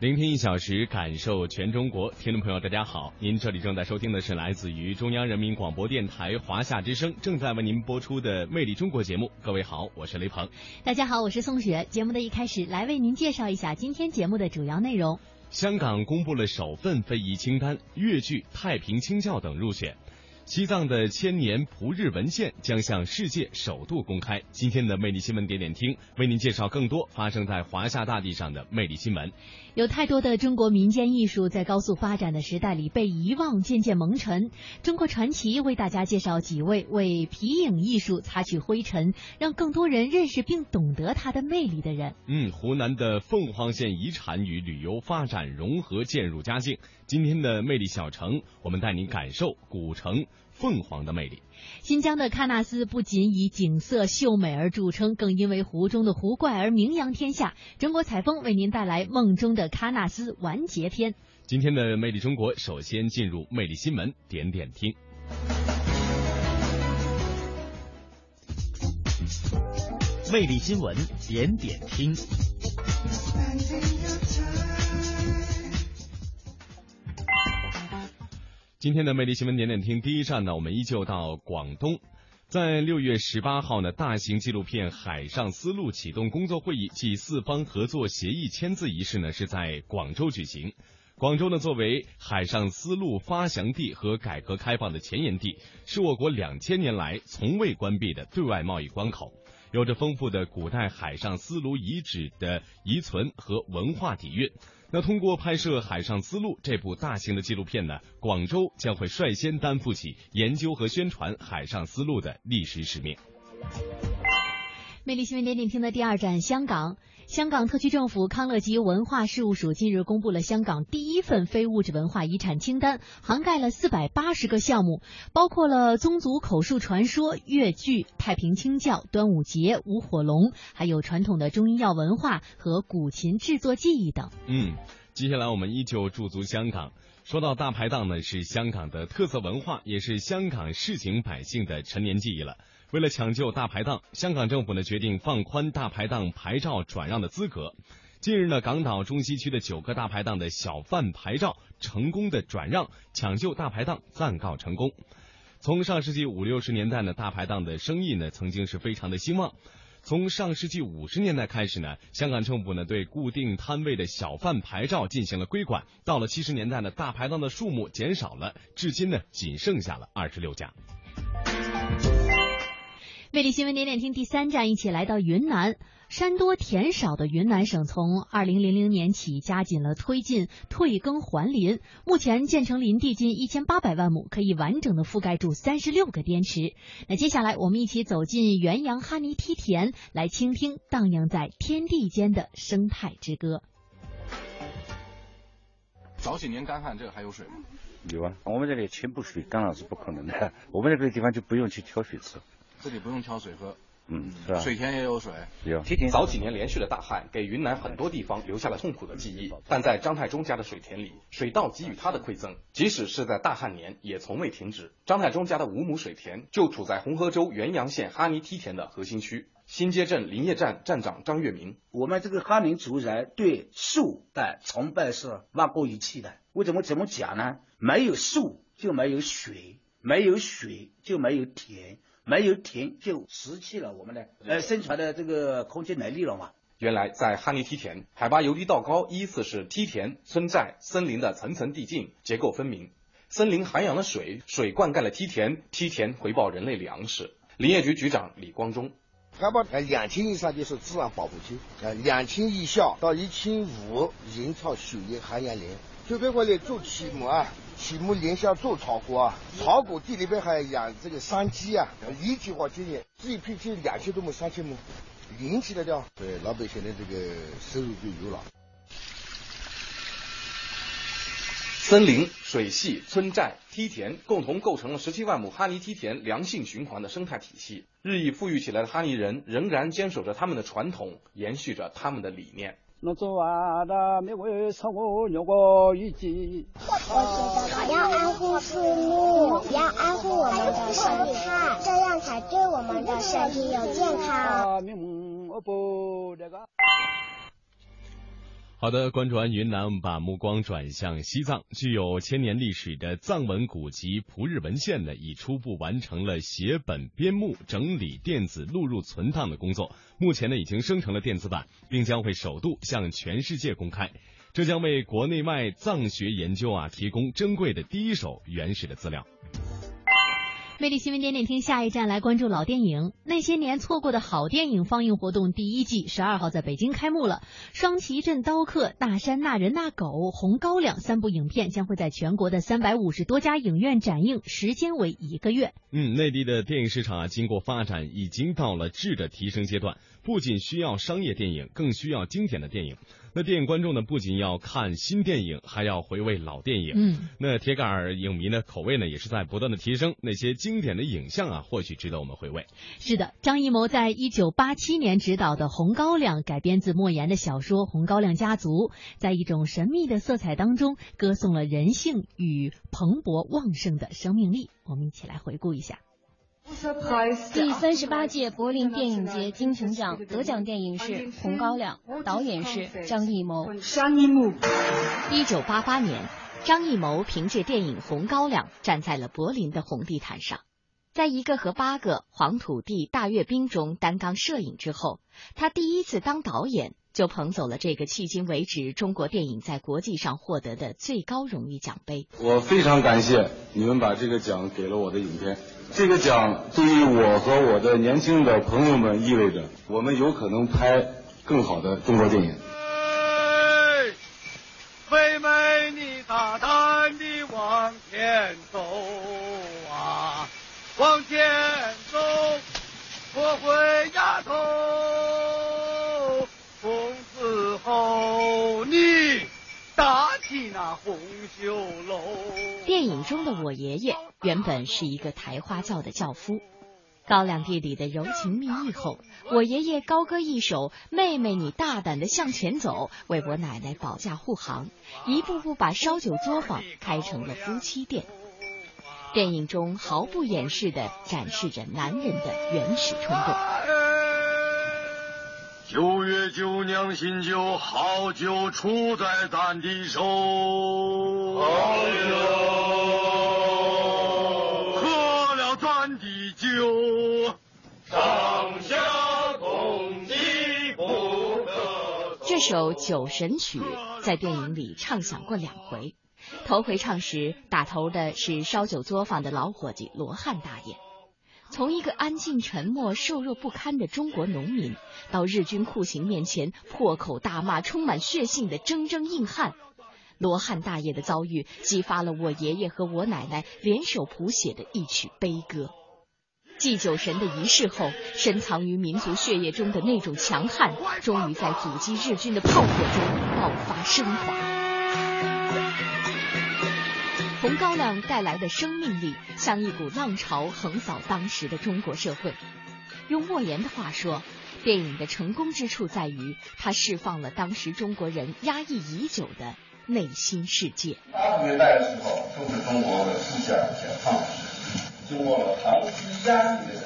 聆听一小时，感受全中国。听众朋友，大家好，您这里正在收听的是来自于中央人民广播电台华夏之声正在为您播出的《魅力中国》节目。各位好，我是雷鹏。大家好，我是宋雪。节目的一开始，来为您介绍一下今天节目的主要内容。香港公布了首份非遗清单，粤剧《太平清教》等入选。西藏的千年蒲日文献将向世界首度公开。今天的魅力新闻点点听，为您介绍更多发生在华夏大地上的魅力新闻。有太多的中国民间艺术在高速发展的时代里被遗忘，渐渐蒙尘。中国传奇为大家介绍几位为皮影艺术擦去灰尘，让更多人认识并懂得它的魅力的人。嗯，湖南的凤凰县遗产与旅游发展融合渐入佳境。今天的魅力小城，我们带您感受古城凤凰的魅力。新疆的喀纳斯不仅以景色秀美而著称，更因为湖中的湖怪而名扬天下。中国采风为您带来梦中的喀纳斯完结篇。今天的魅力中国，首先进入魅力新闻点点听。魅力新闻点点听。今天的魅力新闻点点听第一站呢，我们依旧到广东。在六月十八号呢，大型纪录片《海上丝路》启动工作会议暨四方合作协议签字仪式呢，是在广州举行。广州呢，作为海上丝路发祥地和改革开放的前沿地，是我国两千年来从未关闭的对外贸易关口，有着丰富的古代海上丝路遗址的遗存和文化底蕴。那通过拍摄《海上丝路》这部大型的纪录片呢，广州将会率先担负起研究和宣传海上丝路的历史使命。魅力新闻点点听的第二站，香港。香港特区政府康乐及文化事务署近日公布了香港第一份非物质文化遗产清单，涵盖了四百八十个项目，包括了宗族口述传说、粤剧、太平清教、端午节、舞火龙，还有传统的中医药文化和古琴制作技艺等。嗯，接下来我们依旧驻足香港。说到大排档呢，是香港的特色文化，也是香港市井百姓的陈年记忆了。为了抢救大排档，香港政府呢决定放宽大排档牌照转让的资格。近日呢，港岛中西区的九个大排档的小贩牌照成功的转让，抢救大排档暂告成功。从上世纪五六十年代呢，大排档的生意呢曾经是非常的兴旺。从上世纪五十年代开始呢，香港政府呢对固定摊位的小贩牌照进行了规管。到了七十年代呢，大排档的数目减少了，至今呢仅剩下了二十六家。魅力新闻点点听第三站，一起来到云南。山多田少的云南省，从二零零零年起加紧了推进退耕还林。目前建成林地近一千八百万亩，可以完整的覆盖住三十六个滇池。那接下来，我们一起走进元阳哈尼梯田，来倾听荡漾在天地间的生态之歌。早几年干旱，这个还有水吗？有啊，我们这里全部水干了是不可能的，我们这个地方就不用去挑水吃。这里不用挑水喝，嗯，是吧？水田也有水。有。早几年连续的大旱给云南很多地方留下了痛苦的记忆，但在张太忠家的水田里，水稻给予他的馈赠，即使是在大旱年也从未停止。张太忠家的五亩水田就处在红河州元阳县哈尼梯田的核心区。新街镇林业站站长张月明，我们这个哈尼族人对树的崇拜是万过于气的。为什么怎么讲呢？没有树就没有水，没有水就没有田。没有田就失去了我们的呃生存的这个空间能力了嘛。原来在哈尼梯田，海拔由低到高依次是梯田、村寨、森林的层层递进，结构分明。森林涵养了水，水灌溉了梯田，梯田回报人类粮食。林业局局长李光忠，海拔呃两千以上就是自然保护区，呃两千以下到一千五人造水源涵养林。这边过来做启木啊，启木林下做草果啊，草果地里边还养这个山鸡啊，一句话今年这一片就两千多亩、三千亩。连起来的，对老百姓的这个收入就有了。森林、水系、村寨、梯田共同构成了十七万亩哈尼梯田良性循环的生态体系。日益富裕起来的哈尼人仍然坚守着他们的传统，延续着他们的理念。我觉得要爱护树木，要爱护我们的生态，这样才对我们的身体有健康。好的，关注完云南，我们把目光转向西藏。具有千年历史的藏文古籍《蒲日文献》呢，已初步完成了写本编目、整理电子录入存档的工作。目前呢，已经生成了电子版，并将会首度向全。世界公开。这将为国内外藏学研究啊提供珍贵的第一手原始的资料。魅力新闻点点听，下一站来关注老电影。那些年错过的好电影放映活动第一季十二号在北京开幕了。双旗镇刀客、大山那人那狗、红高粱三部影片将会在全国的三百五十多家影院展映，时间为一个月。嗯，内地的电影市场啊，经过发展，已经到了质的提升阶段，不仅需要商业电影，更需要经典的电影。那电影观众呢，不仅要看新电影，还要回味老电影。嗯，那铁杆儿影迷呢，口味呢也是在不断的提升。那些经典的影像啊，或许值得我们回味。是的，张艺谋在一九八七年执导的《红高粱》，改编自莫言的小说《红高粱家族》，在一种神秘的色彩当中，歌颂了人性与蓬勃旺盛的生命力。我们一起来回顾一下。第三十八届柏林电影节金熊奖得奖电影是《红高粱》，导演是张艺谋。一九八八年，张艺谋凭借电影《红高粱》站在了柏林的红地毯上，在一个和八个黄土地大阅兵中担纲摄影之后，他第一次当导演就捧走了这个迄今为止中国电影在国际上获得的最高荣誉奖杯。我非常感谢你们把这个奖给了我的影片。这个奖对于我和我的年轻的朋友们意味着，我们有可能拍更好的中国电影。妹妹，你大胆地往前走啊，往前走，我会丫头，从哦你打起那红袖楼。电影中的我爷爷原本是一个抬花轿的轿夫，高粱地里的柔情蜜意后，我爷爷高歌一首“妹妹你大胆的向前走”，为我奶奶保驾护航，一步步把烧酒作坊开成了夫妻店。电影中毫不掩饰的展示着男人的原始冲动。九月九娘新酒，好酒出在咱的手。好酒。酒，上下共济不可。这首《酒神曲》在电影里唱响过两回，头回唱时打头的是烧酒作坊的老伙计罗汉大爷。从一个安静沉默、瘦弱不堪的中国农民，到日军酷刑面前破口大骂、充满血性的铮铮硬汉，罗汉大爷的遭遇激发了我爷爷和我奶奶联手谱写的一曲悲歌。祭酒神的仪式后，深藏于民族血液中的那种强悍，终于在阻击日军的炮火中爆发升华。红高粱带来的生命力，像一股浪潮横扫当时的中国社会。用莫言的话说，电影的成功之处在于，它释放了当时中国人压抑已久的内心世界。八十年代的时候，正是中国的思想解放。经过了长期压抑的人，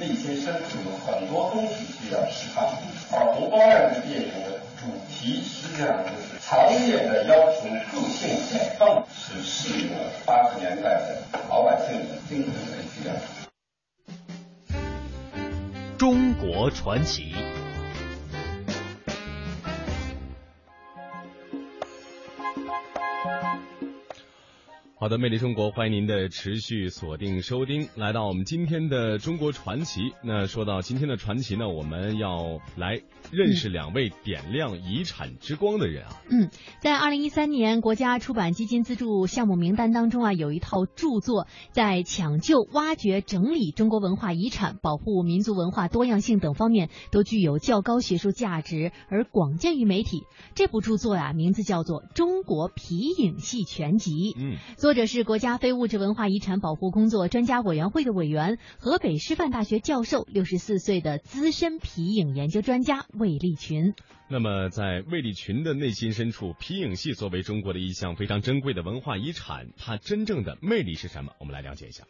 内心深处有很多东西需要释放。而《红高粱》的电影的主题实际上就是强烈的要求个性解放，是适应了八十年代的老百姓的精神需要。中国传奇。好的，魅力中国，欢迎您的持续锁定收听，来到我们今天的中国传奇。那说到今天的传奇呢，我们要来认识两位点亮遗产之光的人啊。嗯，在二零一三年国家出版基金资助项目名单当中啊，有一套著作在抢救、挖掘、整理中国文化遗产、保护民族文化多样性等方面都具有较高学术价值，而广见于媒体。这部著作呀，名字叫做《中国皮影戏全集》。嗯。作者是国家非物质文化遗产保护工作专家委员会的委员、河北师范大学教授、六十四岁的资深皮影研究专家魏立群。那么，在魏立群的内心深处，皮影戏作为中国的一项非常珍贵的文化遗产，它真正的魅力是什么？我们来了解一下。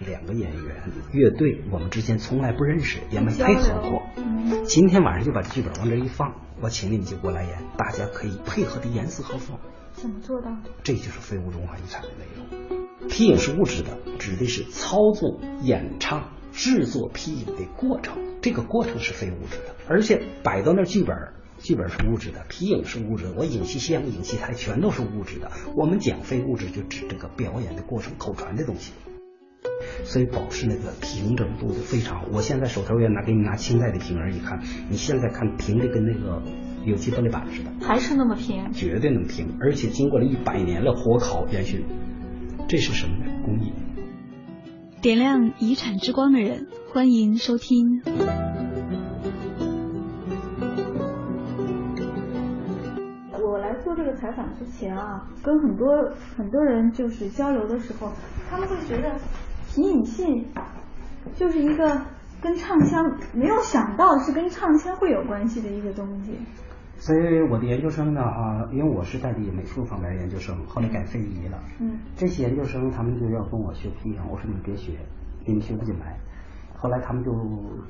两个演员乐队，我们之间从来不认识，也没配合过。今天晚上就把剧本往这一放，我请你们就过来演，大家可以配合的严丝合缝。怎么做到？这就是非物质文化遗产的内容。皮影是物质的，指的是操作、演唱、制作皮影的过程，这个过程是非物质的。而且摆到那剧本，剧本是物质的，皮影是物质的，我影戏箱、影戏台全都是物质的。我们讲非物质，就指这个表演的过程、口传的东西。所以保持那个平整度就非常好。我现在手头也拿给你拿清代的瓶儿一看，你现在看平的跟那个有机玻璃板似的，还是那么平，绝对能平，而且经过了一百年了火烤烟熏，这是什么呢？工艺。点亮遗产之光的人，欢迎收听。我来做这个采访之前啊，跟很多很多人就是交流的时候，他们会觉得。皮影戏就是一个跟唱腔没有想到是跟唱腔会有关系的一个东西。所以我的研究生呢啊，因为我是代理美术方面的研究生，后来改非遗了。嗯。这些研究生他们就要跟我学皮影，我说你们别学，你们学不进来。后来他们就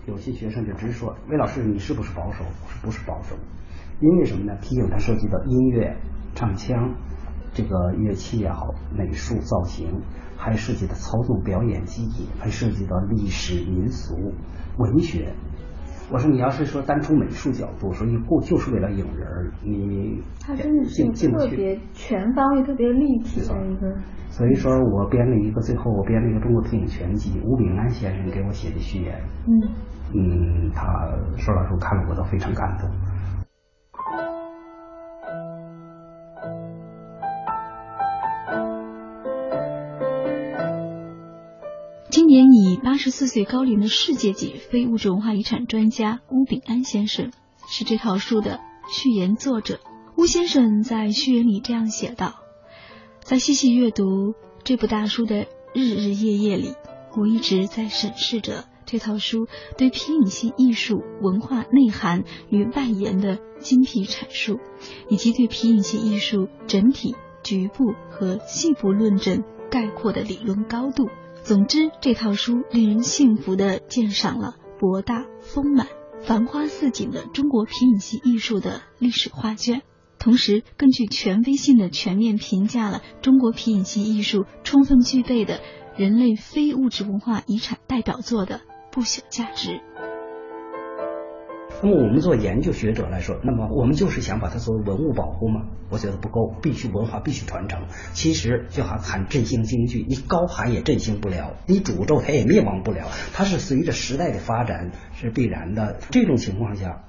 有些学生就直说，魏老师你是不是保守？我说不是保守，因为什么呢？皮影它涉及到音乐、唱腔，这个乐器也好，美术造型。还涉及到操纵表演技艺，还涉及到历史民俗文学。我说你要是说单从美术角度，说你过就是为了影人，你他真的是特别全方位、特别立体的一个。所以说我编了一个，最后我编了一个中国电影全集，吴炳安先生给我写的序言。嗯嗯，他说老师看了我都非常感动。今年以八十四岁高龄的世界级非物质文化遗产专家邬炳安先生是这套书的序言作者。邬先生在序言里这样写道：“在细细阅读这部大书的日日夜夜里，我一直在审视着这套书对皮影戏艺术文化内涵与外延的精辟阐述，以及对皮影戏艺术整体、局部和细部论证概括的理论高度。”总之，这套书令人幸福的鉴赏了博大丰满、繁花似锦的中国皮影戏艺术的历史画卷，同时更具权威性的全面评价了中国皮影戏艺术充分具备的人类非物质文化遗产代表作的不朽价值。那么我们做研究学者来说，那么我们就是想把它作为文物保护吗？我觉得不够，必须文化必须传承。其实就好喊振兴京剧，你高喊也振兴不了，你诅咒它也灭亡不了，它是随着时代的发展是必然的。这种情况下，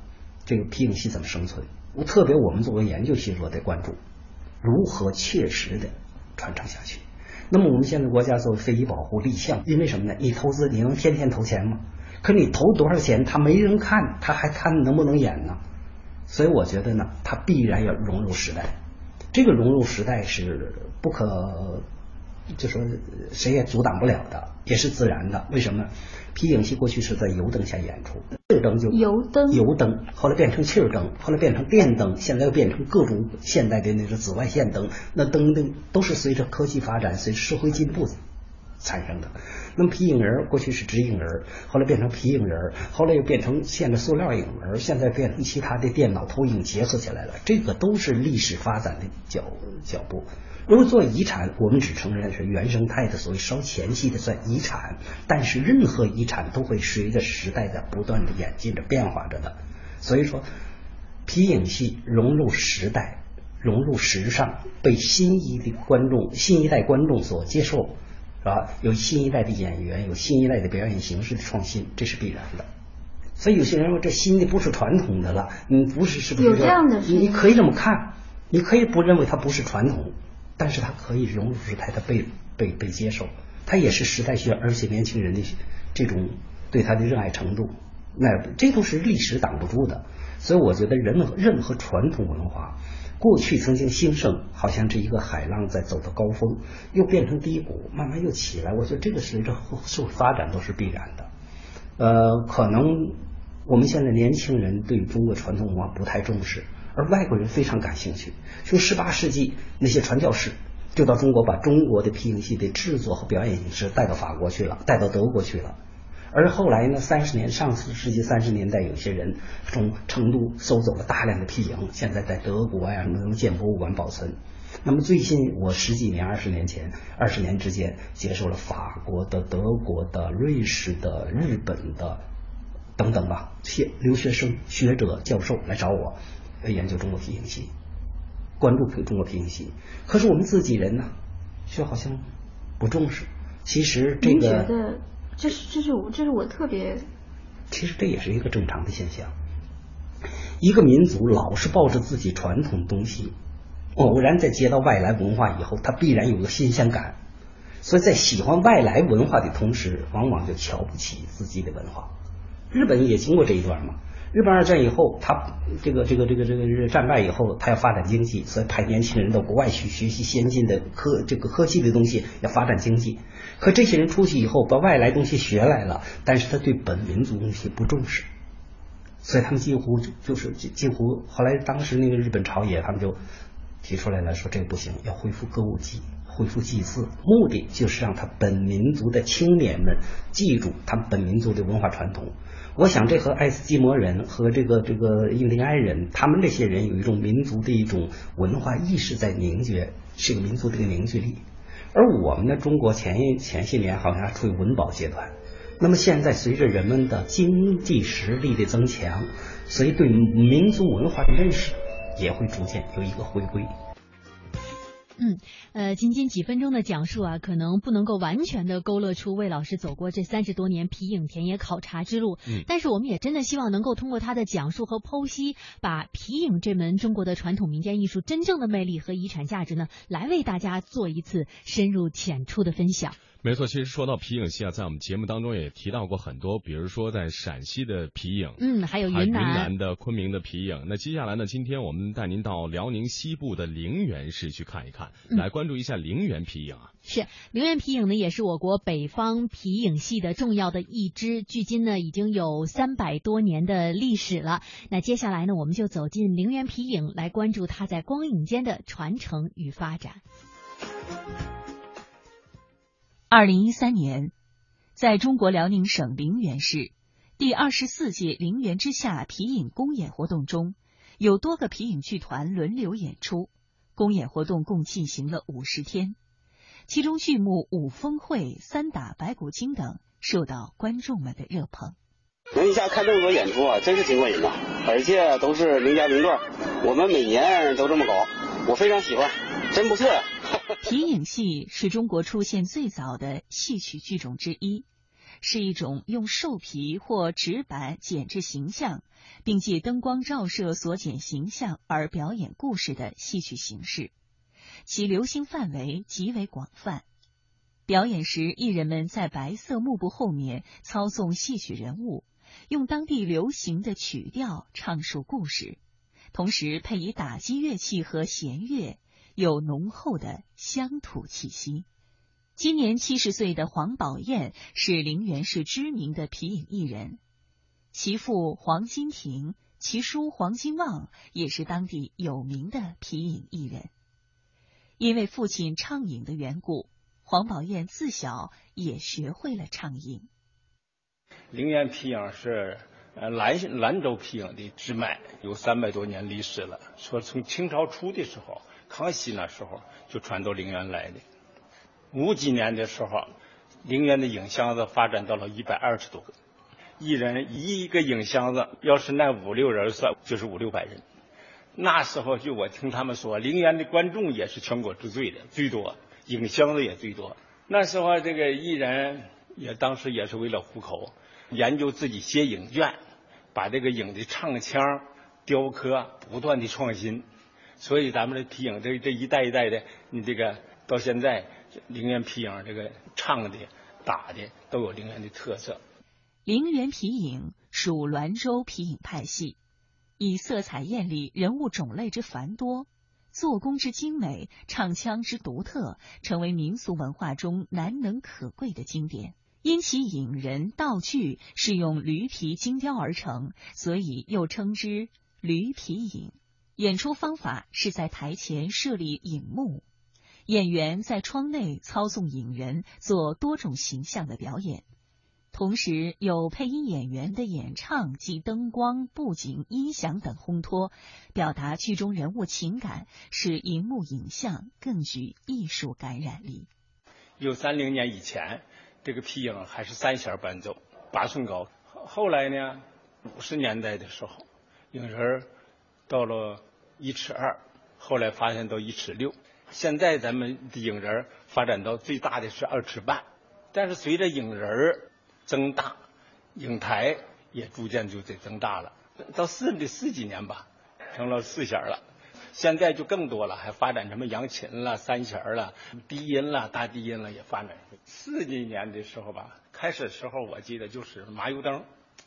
这个皮影戏怎么生存？我特别我们作为研究学者得关注，如何切实的传承下去。那么我们现在国家作为非遗保护立项，因为什么呢？你投资你能天天投钱吗？可你投多少钱，他没人看，他还看能不能演呢？所以我觉得呢，他必然要融入时代。这个融入时代是不可，就说谁也阻挡不了的，也是自然的。为什么？皮影戏过去是在油灯下演出，气儿灯就油灯，油灯后来变成气灯，后来变成电灯，现在又变成各种现代的那个紫外线灯。那灯灯都是随着科技发展，随着社会进步产生的。那么皮影人过去是纸影人，后来变成皮影人，后来又变成现在塑料影人，现在变成其他的电脑投影结合起来了。这个都是历史发展的脚脚步。如果做遗产，我们只承认是原生态的，所谓稍前期的算遗产。但是任何遗产都会随着时代的不断的演进着变化着的。所以说，皮影戏融入时代，融入时尚，被新一的观众、新一代观众所接受，吧？有新一代的演员，有新一代的表演形式的创新，这是必然的。所以有些人说这新的不是传统的了，嗯，不是是不是？有这样的你可以这么看，你可以不认为它不是传统，但是它可以融入时代，它被被被接受，它也是时代需要，而且年轻人的这种对它的热爱程度，那这都是历史挡不住的。所以我觉得人任何传统文化，过去曾经兴盛，好像这一个海浪在走到高峰，又变成低谷，慢慢又起来。我觉得这个随着社会发展都是必然的。呃，可能我们现在年轻人对中国传统文化不太重视，而外国人非常感兴趣。从十八世纪那些传教士就到中国，把中国的皮影戏的制作和表演形式带到法国去了，带到德国去了。而后来呢，三十年上世纪三十年代，有些人从成都收走了大量的皮影，现在在德国呀什么什么建博物馆保存。那么最近我十几年、二十年前、二十年之间，接受了法国的、德国的、瑞士的、日本的等等吧，些留学生、学者、教授来找我来研究中国皮影戏，关注中国皮影戏。可是我们自己人呢，却好像不重视。其实这个。这是这是我这是我特别，其实这也是一个正常的现象。一个民族老是抱着自己传统东西，偶然在接到外来文化以后，他必然有个新鲜感，所以在喜欢外来文化的同时，往往就瞧不起自己的文化。日本也经过这一段嘛。日本二战以后，他这个这个这个这个战败以后，他要发展经济，所以派年轻人到国外去学习先进的科这个科技的东西，要发展经济。可这些人出去以后，把外来东西学来了，但是他对本民族东西不重视，所以他们几乎就是几乎后来当时那个日本朝野，他们就提出来了，说这个不行，要恢复歌舞伎，恢复祭祀，目的就是让他本民族的青年们记住他们本民族的文化传统。我想这和爱斯基摩人和这个这个印第安人，他们这些人有一种民族的一种文化意识在凝结，是个民族的一个凝聚力。而我们的中国前一前些年好像还处于文保阶段，那么现在随着人们的经济实力的增强，所以对民族文化的认识也会逐渐有一个回归。嗯，呃，仅仅几分钟的讲述啊，可能不能够完全的勾勒出魏老师走过这三十多年皮影田野考察之路。嗯，但是我们也真的希望能够通过他的讲述和剖析，把皮影这门中国的传统民间艺术真正的魅力和遗产价值呢，来为大家做一次深入浅出的分享。没错，其实说到皮影戏啊，在我们节目当中也提到过很多，比如说在陕西的皮影，嗯，还有云南的昆明的皮影。那接下来呢，今天我们带您到辽宁西部的陵园市去看一看，来关注一下陵园皮影啊。是陵园皮影呢，也是我国北方皮影戏的重要的一支，距今呢已经有三百多年的历史了。那接下来呢，我们就走进陵园皮影，来关注它在光影间的传承与发展。二零一三年，在中国辽宁省凌源市第二十四届“凌源之夏”皮影公演活动中，有多个皮影剧团轮流演出。公演活动共进行了五十天，其中剧目《五峰会》《三打白骨精》等受到观众们的热捧。能一下看这么多演出啊，真是挺过瘾的，而且都是名家名段，我们每年都这么搞，我非常喜欢，真不错呀。皮影戏是中国出现最早的戏曲剧种之一，是一种用兽皮或纸板剪制形象，并借灯光照射所剪形象而表演故事的戏曲形式。其流行范围极为广泛。表演时，艺人们在白色幕布后面操纵戏曲人物，用当地流行的曲调唱述故事，同时配以打击乐器和弦乐。有浓厚的乡土气息。今年七十岁的黄宝燕是陵园市知名的皮影艺人，其父黄金亭、其叔黄金旺也是当地有名的皮影艺人。因为父亲唱影的缘故，黄宝燕自小也学会了唱影。陵园皮影是呃兰兰州皮影的支脉，有三百多年历史了。说从清朝初的时候。康熙那时候就传到陵园来的，五几年的时候，陵园的影箱子发展到了一百二十多个，一人一个影箱子，要是那五六人算，就是五六百人。那时候就我听他们说，陵园的观众也是全国之最的，最多，影箱子也最多。那时候这个艺人也当时也是为了糊口，研究自己写影卷，把这个影的唱腔、雕刻不断的创新。所以咱们的皮影这这一代一代的，你这个到现在陵园皮影这个唱的、打的都有陵园的特色。陵园皮影属滦州皮影派系，以色彩艳丽、人物种类之繁多、做工之精美、唱腔之独特，成为民俗文化中难能可贵的经典。因其影人道具是用驴皮精雕而成，所以又称之驴皮影。演出方法是在台前设立影幕，演员在窗内操纵影人做多种形象的表演。同时有配音演员的演唱及灯光、布景、音响等烘托，表达剧中人物情感，使荧幕影像更具艺术感染力。有三零年以前，这个皮影还是三弦伴奏，八寸高。后来呢，五十年代的时候，影人到了一尺二，后来发现到一尺六。现在咱们的影人发展到最大的是二尺半，但是随着影人增大，影台也逐渐就得增大了。到四的四几年吧，成了四弦了。现在就更多了，还发展什么扬琴了、三弦了、低音了、大低音了，也发展。四几年的时候吧，开始时候我记得就是麻油灯，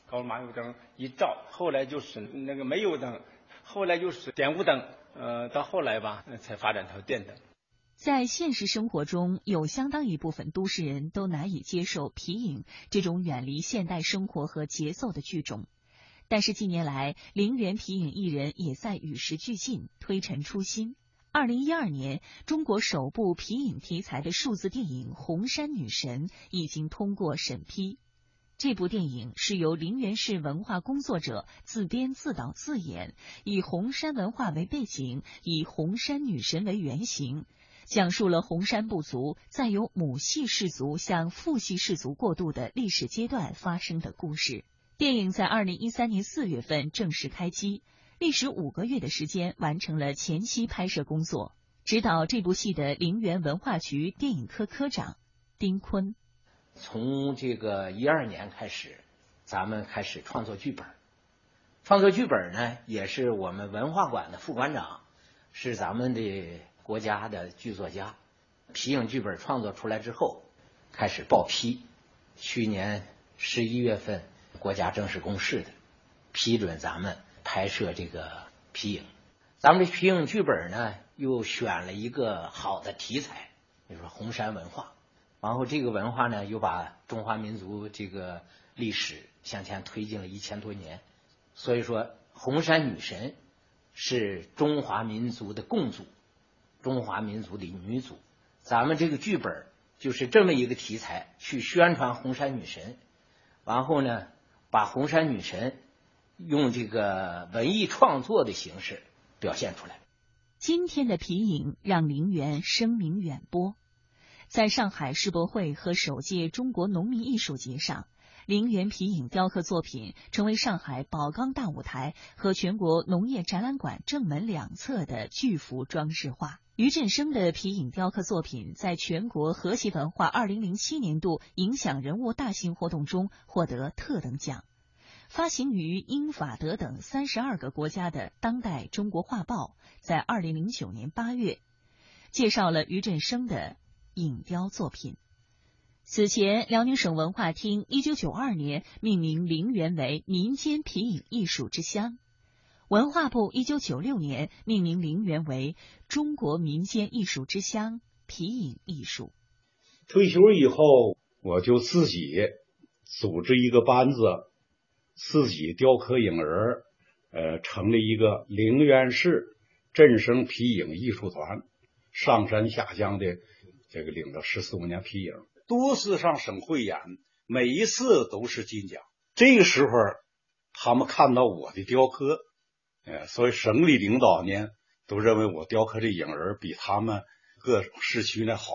搞麻油灯一照，后来就是那个煤油灯，后来就是点雾灯，呃，到后来吧，才发展成电灯。在现实生活中，有相当一部分都市人都难以接受皮影这种远离现代生活和节奏的剧种。但是近年来，陵园皮影艺人也在与时俱进，推陈出新。二零一二年，中国首部皮影题材的数字电影《红山女神》已经通过审批。这部电影是由陵园市文化工作者自编自导自演，以红山文化为背景，以红山女神为原型。讲述了红山部族在由母系氏族向父系氏族过渡的历史阶段发生的故事。电影在二零一三年四月份正式开机，历时五个月的时间完成了前期拍摄工作。指导这部戏的陵园文化局电影科科长丁坤，从这个一二年开始，咱们开始创作剧本。创作剧本呢，也是我们文化馆的副馆长，是咱们的。国家的剧作家，皮影剧本创作出来之后，开始报批。去年十一月份，国家正式公示的，批准咱们拍摄这个皮影。咱们的皮影剧本呢，又选了一个好的题材，就是红山文化。然后这个文化呢，又把中华民族这个历史向前推进了一千多年。所以说，红山女神是中华民族的共祖。中华民族的女祖，咱们这个剧本就是这么一个题材，去宣传红山女神，然后呢，把红山女神用这个文艺创作的形式表现出来。今天的皮影让陵园声名远播，在上海世博会和首届中国农民艺术节上，陵园皮影雕刻作品成为上海宝钢大舞台和全国农业展览馆正门两侧的巨幅装饰画。于振生的皮影雕刻作品在全国和谐文化二零零七年度影响人物大型活动中获得特等奖。发行于英法德等三十二个国家的《当代中国画报》在二零零九年八月介绍了于振生的影雕作品。此前，辽宁省文化厅一九九二年命名陵园为民间皮影艺术之乡。文化部一九九六年命名陵园为中国民间艺术之乡皮影艺术。退休以后，我就自己组织一个班子，自己雕刻影人，呃，成立一个陵园市振声皮影艺术团，上山下乡的这个领着十四五年皮影，多次上省汇演，每一次都是金奖。这个时候，他们看到我的雕刻。呃，所以省里领导呢都认为我雕刻这影人比他们各市区呢好，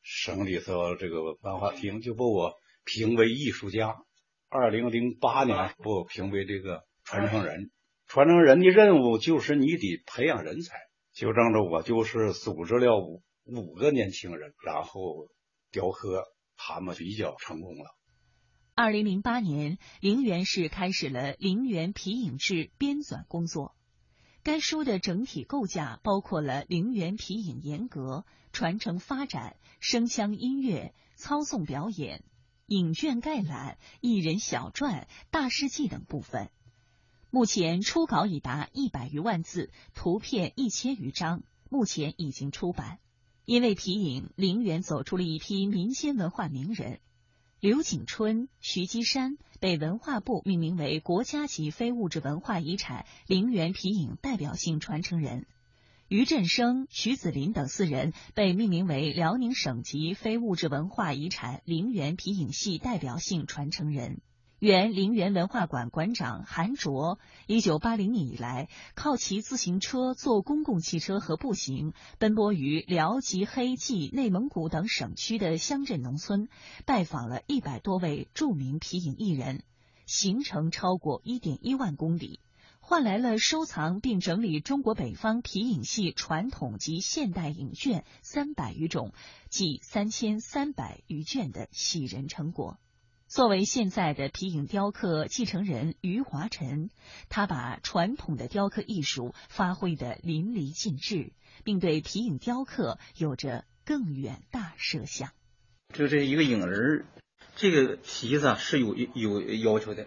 省里头这个文化厅就把我评为艺术家。二零零八年把我评为这个传承人。传承人的任务就是你得培养人才，就仗着我就是组织了五个年轻人，然后雕刻，他们比较成功了。二零零八年，陵园市开始了陵园皮影制编纂工作。该书的整体构架包括了陵园皮影严格传承发展、声腔音乐、操纵表演、影卷概览、艺人小传、大事记等部分。目前初稿已达一百余万字，图片一千余张，目前已经出版。因为皮影，陵园走出了一批民间文化名人。刘景春、徐基山被文化部命名为国家级非物质文化遗产陵园皮影代表性传承人，于振生、徐子林等四人被命名为辽宁省级非物质文化遗产陵园皮影戏代表性传承人。原陵园文化馆馆长韩卓，一九八零年以来，靠骑自行车、坐公共汽车和步行，奔波于辽、吉、黑、冀、内蒙古等省区的乡镇农村，拜访了一百多位著名皮影艺人，行程超过一点一万公里，换来了收藏并整理中国北方皮影戏传统及现代影卷三百余种，即三千三百余卷的喜人成果。作为现在的皮影雕刻继承人余华晨，他把传统的雕刻艺术发挥的淋漓尽致，并对皮影雕刻有着更远大设想。就这一个影人，这个皮子是有有要求的，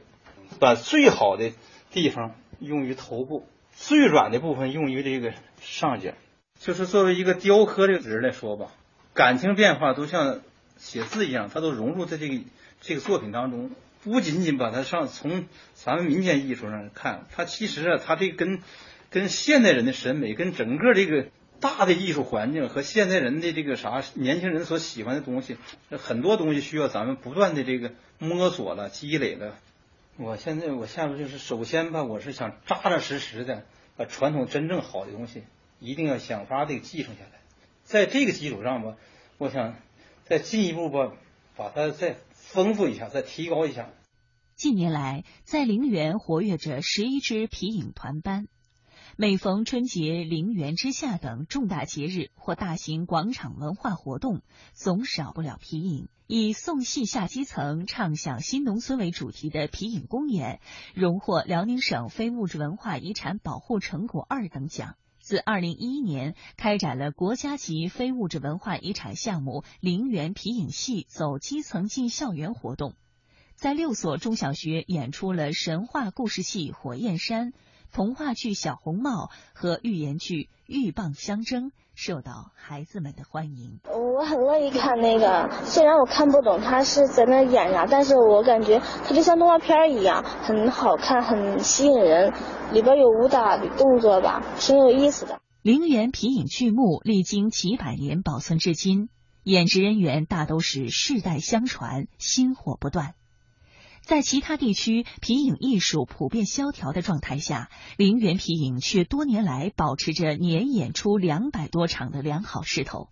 把最好的地方用于头部，最软的部分用于这个上角。就是作为一个雕刻这个人来说吧，感情变化都像写字一样，它都融入在这个。这个作品当中，不仅仅把它上从咱们民间艺术上看，它其实啊，它这跟跟现代人的审美，跟整个这个大的艺术环境和现代人的这个啥年轻人所喜欢的东西，很多东西需要咱们不断的这个摸索了、积累了。我现在我下面就是首先吧，我是想扎扎实实的把传统真正好的东西，一定要想法的继承下来，在这个基础上吧，我想再进一步吧，把它再。丰富一下，再提高一下。近年来，在陵园活跃着十一支皮影团班，每逢春节、陵园之夏等重大节日或大型广场文化活动，总少不了皮影。以“送戏下基层，唱响新农村”为主题的皮影公演，荣获辽宁省非物质文化遗产保护成果二等奖。自二零一一年开展了国家级非物质文化遗产项目“陵园皮影戏走基层进校园”活动，在六所中小学演出了神话故事戏《火焰山》、童话剧《小红帽》和寓言剧《鹬蚌相争》，受到孩子们的欢迎。我很乐意看那个，虽然我看不懂他是在那演啥，但是我感觉他就像动画片一样，很好看，很吸引人。里边有武打的动作吧，挺有意思的。陵园皮影剧目历经几百年保存至今，演职人员大都是世代相传，薪火不断。在其他地区皮影艺术普遍萧条的状态下，陵园皮影却多年来保持着年演出两百多场的良好势头。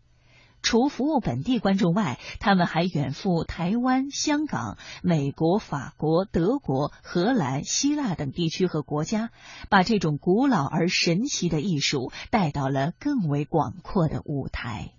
除服务本地观众外，他们还远赴台湾、香港、美国、法国、德国、荷兰、希腊等地区和国家，把这种古老而神奇的艺术带到了更为广阔的舞台。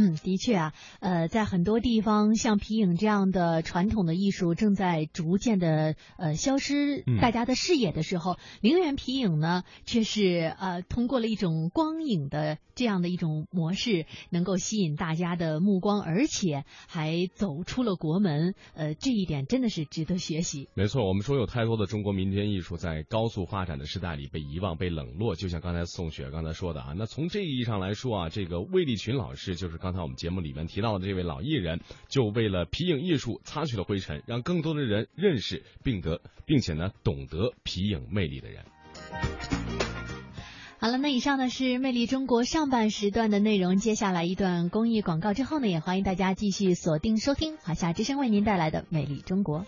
嗯，的确啊，呃，在很多地方，像皮影这样的传统的艺术正在逐渐的呃消失，大家的视野的时候，陵园皮影呢，却是呃通过了一种光影的这样的一种模式，能够吸引大家的目光，而且还走出了国门，呃，这一点真的是值得学习。没错，我们说有太多的中国民间艺术在高速发展的时代里被遗忘、被冷落，就像刚才宋雪刚才说的啊，那从这个意义上来说啊，这个魏立群老师就是刚。刚才我们节目里面提到的这位老艺人，就为了皮影艺术擦去了灰尘，让更多的人认识并得，并且呢懂得皮影魅力的人。好了，那以上呢是《魅力中国》上半时段的内容。接下来一段公益广告之后呢，也欢迎大家继续锁定收听华夏之声为您带来的《魅力中国》。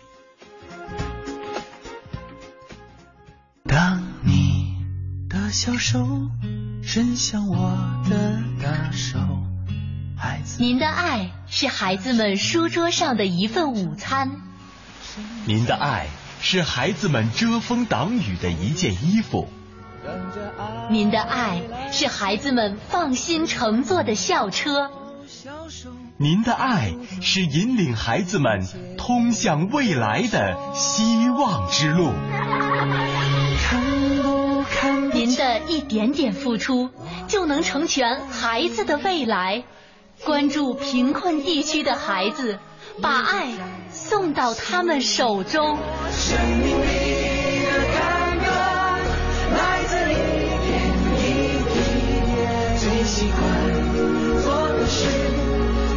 当你的小手伸向我的大手。您的爱是孩子们书桌上的一份午餐。您的爱是孩子们遮风挡雨的一件衣服，您的爱是孩子们放心乘坐的校车，您的爱是引领孩子们通向未来的希望之路。您的一点点付出，就能成全孩子的未来。关注贫困地区的孩子，把爱送到他们手中。生命里的感恩来自一点一滴，最喜欢做的事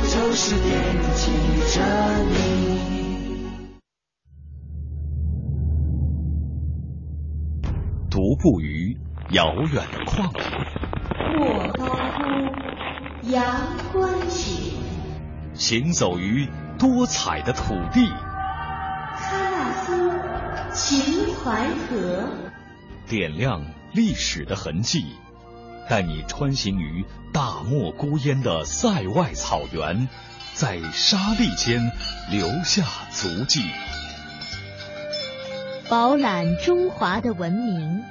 就是惦记着你。独步于遥远的旷野，莫高呼阳关曲，行走于多彩的土地，喀纳斯秦淮河，点亮历史的痕迹，带你穿行于大漠孤烟的塞外草原，在沙砾间留下足迹。饱览中华的文明，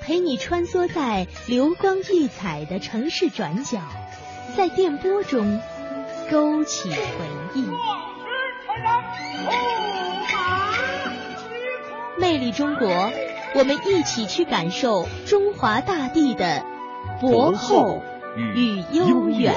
陪你穿梭在流光溢彩的城市转角，在电波中勾起回忆。魅力中国，我们一起去感受中华大地的博厚与悠远。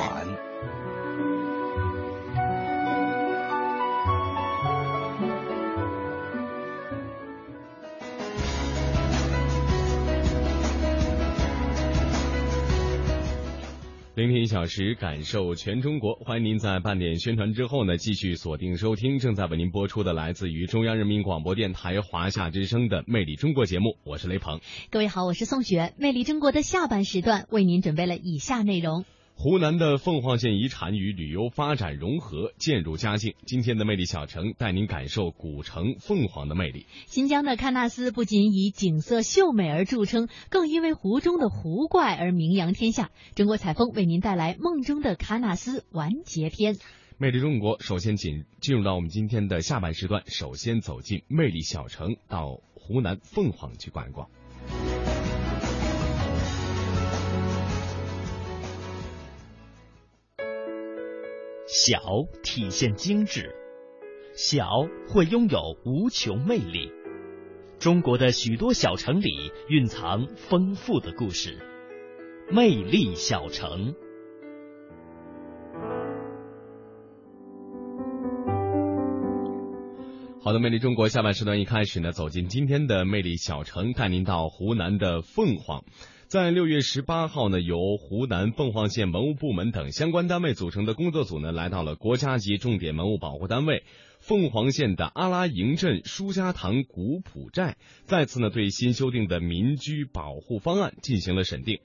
小时，感受全中国。欢迎您在半点宣传之后呢，继续锁定收听正在为您播出的来自于中央人民广播电台华夏之声的《魅力中国》节目。我是雷鹏，各位好，我是宋雪。《魅力中国》的下半时段为您准备了以下内容。湖南的凤凰县遗产与旅游发展融合渐入佳境。今天的魅力小城带您感受古城凤凰的魅力。新疆的喀纳斯不仅以景色秀美而著称，更因为湖中的湖怪而名扬天下。中国采风为您带来梦中的喀纳斯完结篇。魅力中国，首先进进入到我们今天的下半时段，首先走进魅力小城，到湖南凤凰去逛一逛。小体现精致，小会拥有无穷魅力。中国的许多小城里蕴藏丰富的故事，魅力小城。好的，魅力中国下半时段一开始呢，走进今天的魅力小城，带您到湖南的凤凰。在六月十八号呢，由湖南凤凰县文物部门等相关单位组成的工作组呢，来到了国家级重点文物保护单位凤凰县的阿拉营镇舒家塘古朴寨，再次呢对新修订的民居保护方案进行了审定。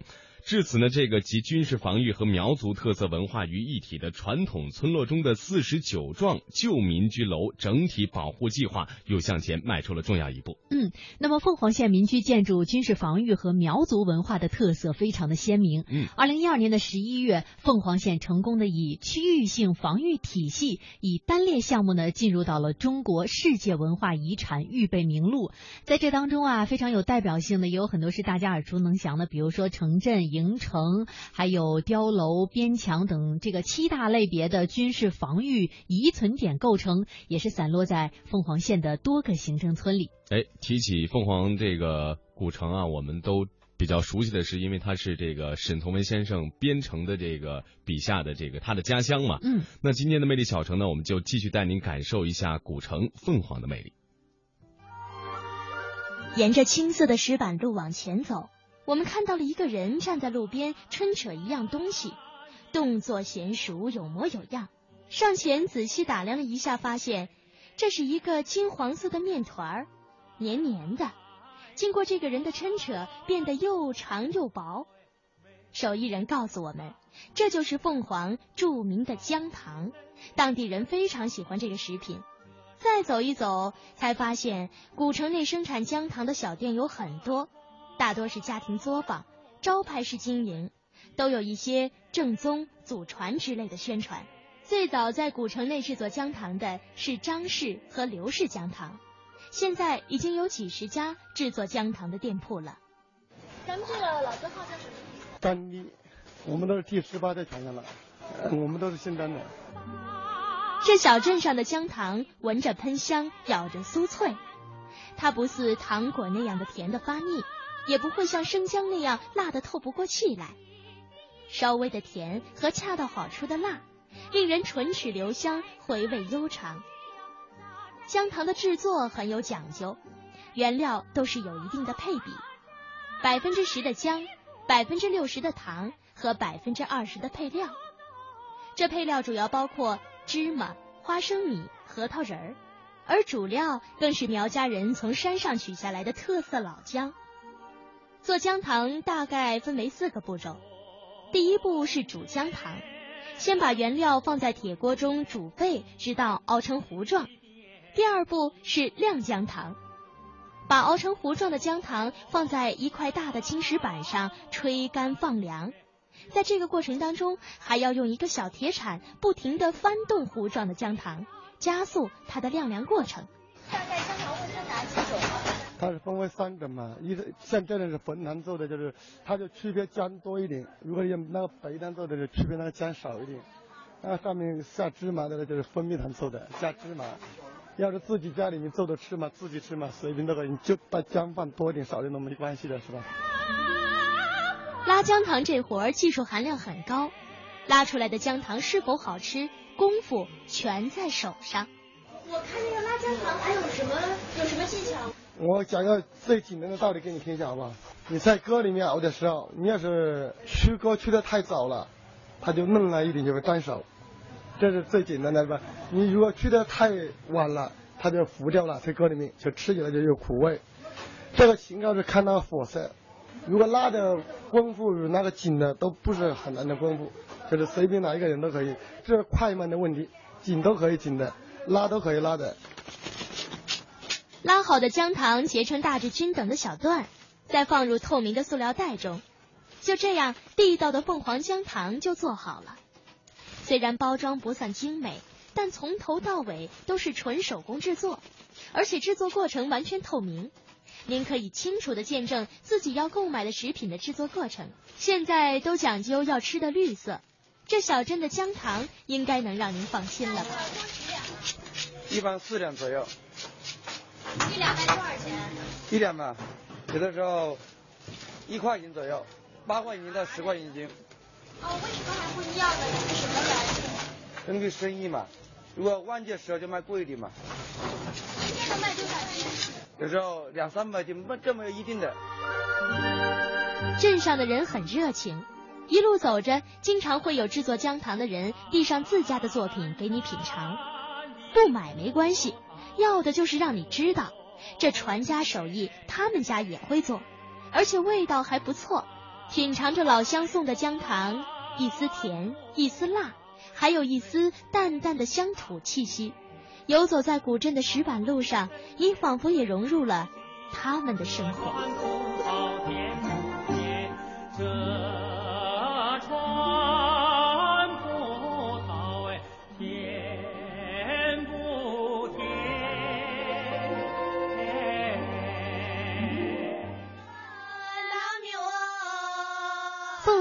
至此呢，这个集军事防御和苗族特色文化于一体的传统村落中的四十九幢旧民居楼整体保护计划又向前迈出了重要一步。嗯，那么凤凰县民居建筑军事防御和苗族文化的特色非常的鲜明。嗯，二零一二年的十一月，凤凰县成功的以区域性防御体系以单列项目呢进入到了中国世界文化遗产预备名录。在这当中啊，非常有代表性的也有很多是大家耳熟能详的，比如说城镇。营城、还有碉楼、边墙等这个七大类别的军事防御遗存点构成，也是散落在凤凰县的多个行政村里。哎，提起凤凰这个古城啊，我们都比较熟悉的是，因为它是这个沈从文先生编成的这个笔下的这个他的家乡嘛。嗯，那今天的魅力小城呢，我们就继续带您感受一下古城凤凰的魅力。沿着青色的石板路往前走。我们看到了一个人站在路边抻扯一样东西，动作娴熟，有模有样。上前仔细打量了一下，发现这是一个金黄色的面团儿，黏黏的。经过这个人的抻扯，变得又长又薄。手艺人告诉我们，这就是凤凰著名的姜糖，当地人非常喜欢这个食品。再走一走，才发现古城内生产姜糖的小店有很多。大多是家庭作坊，招牌式经营，都有一些正宗、祖传之类的宣传。最早在古城内制作姜糖的是张氏和刘氏姜糖，现在已经有几十家制作姜糖的店铺了。咱们这个老字号叫什么？丹妮，我们都是第十八代传人了，我们都是姓丹的。这小镇上的姜糖闻着喷香，咬着酥脆，它不似糖果那样的甜的发腻，也不会像生姜那样辣得透不过气来。稍微的甜和恰到好处的辣，令人唇齿留香，回味悠长。姜糖的制作很有讲究，原料都是有一定的配比，百分之十的姜，百分之六十的糖和百分之二十的配料。这配料主要包括芝麻、花生米、核桃仁儿，而主料更是苗家人从山上取下来的特色老姜。做姜糖大概分为四个步骤。第一步是煮姜糖，先把原料放在铁锅中煮沸，直到熬成糊状。第二步是晾姜糖，把熬成糊状的姜糖放在一块大的青石板上吹干放凉。在这个过程当中，还要用一个小铁铲不停地翻动糊状的姜糖，加速它的晾凉过程。大概将？它是分为三种嘛，一个像这种是汾南做的，就是它就区别姜多一点；如果用那个北南做的，就区别那个姜少一点。那上面下芝麻的呢，就是蜂蜜糖做的，加芝麻。要是自己家里面做的吃嘛，自己吃嘛，随便都可以，你就把姜放多一点、少一点都没关系的，是吧？拉姜糖这活儿技术含量很高，拉出来的姜糖是否好吃，功夫全在手上。我看那个拉姜糖还有什么有什么技巧？我讲个最简单的道理给你听一下，好不好？你在锅里面熬的时候，你要是出锅出的太早了，它就嫩了一点，就会粘手。这是最简单的吧？你如果出的太晚了，它就糊掉了，在锅里面就吃起来就有苦味。这个情况是看那个火色。如果拉的功夫与那个紧的都不是很难的功夫，就是随便哪一个人都可以，这是快慢的问题，紧都可以紧的，拉都可以拉的。拉好的姜糖结成大致均等的小段，再放入透明的塑料袋中，就这样地道的凤凰姜糖就做好了。虽然包装不算精美，但从头到尾都是纯手工制作，而且制作过程完全透明。您可以清楚的见证自己要购买的食品的制作过程。现在都讲究要吃的绿色，这小镇的姜糖应该能让您放心了吧？一般四两左右。一两卖多少钱？一两吧，有的时候一块钱左右，八块钱到十块钱一斤。哦，为什么还不一样呢？是什么原因？根据生意嘛，如果旺季的时候就卖贵一点嘛。一天能卖多少斤？有时候两三百斤，不这么有一定的。镇上的人很热情，一路走着，经常会有制作姜糖的人递上自家的作品给你品尝。不买没关系，要的就是让你知道，这传家手艺他们家也会做，而且味道还不错。品尝着老乡送的姜糖，一丝甜，一丝辣，还有一丝淡淡的乡土气息。游走在古镇的石板路上，你仿佛也融入了他们的生活。